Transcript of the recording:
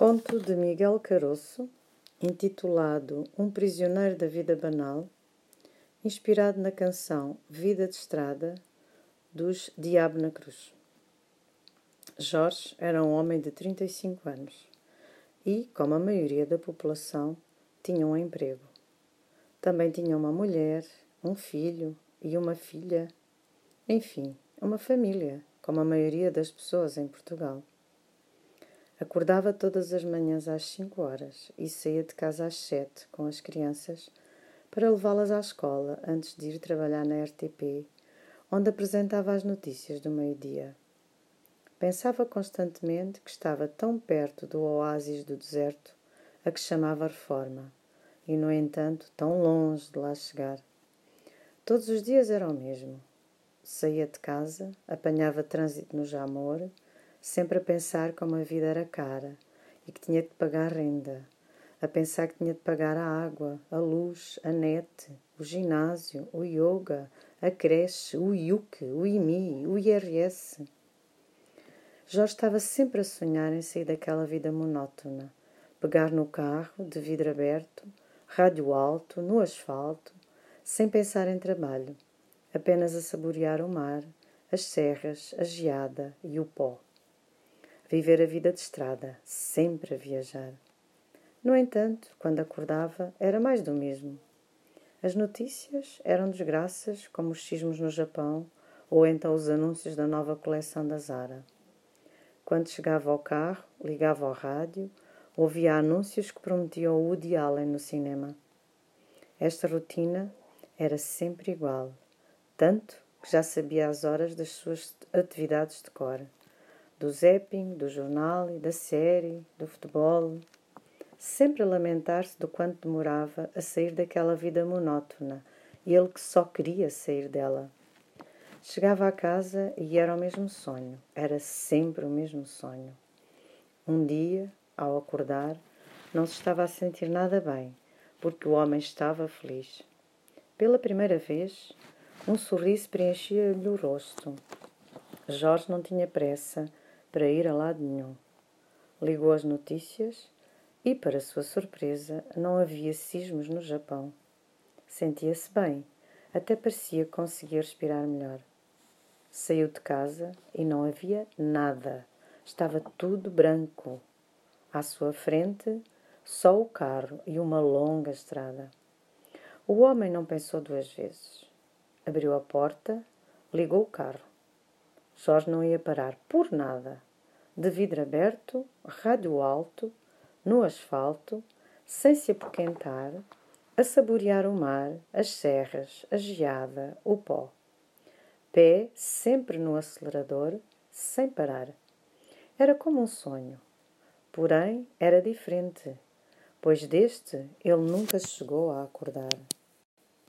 Conto de Miguel Caroço, intitulado Um Prisioneiro da Vida Banal, inspirado na canção Vida de Estrada dos Diabo na Cruz. Jorge era um homem de 35 anos e, como a maioria da população, tinha um emprego. Também tinha uma mulher, um filho e uma filha, enfim, uma família, como a maioria das pessoas em Portugal. Acordava todas as manhãs às cinco horas e saía de casa às sete com as crianças para levá-las à escola antes de ir trabalhar na RTP, onde apresentava as notícias do meio-dia. Pensava constantemente que estava tão perto do oásis do deserto a que chamava Reforma, e, no entanto, tão longe de lá chegar. Todos os dias era o mesmo. Saía de casa, apanhava trânsito no Jamor, sempre a pensar como a vida era cara e que tinha de pagar renda, a pensar que tinha de pagar a água, a luz, a net, o ginásio, o yoga, a creche, o IUC, o IMI, o IRS. Jorge estava sempre a sonhar em sair daquela vida monótona, pegar no carro, de vidro aberto, rádio alto, no asfalto, sem pensar em trabalho, apenas a saborear o mar, as serras, a geada e o pó viver a vida de estrada, sempre a viajar. No entanto, quando acordava, era mais do mesmo. As notícias eram desgraças, como os sismos no Japão ou então os anúncios da nova coleção da Zara. Quando chegava ao carro, ligava ao rádio, ouvia anúncios que prometiam o Woody Allen no cinema. Esta rotina era sempre igual, tanto que já sabia as horas das suas atividades de cor do zapping, do jornal, da série, do futebol, sempre a lamentar-se do quanto demorava a sair daquela vida monótona, e ele que só queria sair dela. Chegava à casa e era o mesmo sonho, era sempre o mesmo sonho. Um dia, ao acordar, não se estava a sentir nada bem, porque o homem estava feliz. Pela primeira vez, um sorriso preenchia-lhe o rosto. Jorge não tinha pressa para ir a lado nenhum. Ligou as notícias e, para sua surpresa, não havia sismos no Japão. Sentia-se bem, até parecia conseguir respirar melhor. Saiu de casa e não havia nada. Estava tudo branco. À sua frente, só o carro e uma longa estrada. O homem não pensou duas vezes. Abriu a porta, ligou o carro. Jorge não ia parar por nada. De vidro aberto, rádio alto, no asfalto, sem se apoquentar, a saborear o mar, as serras, a geada, o pó. Pé sempre no acelerador, sem parar. Era como um sonho. Porém, era diferente, pois deste ele nunca chegou a acordar.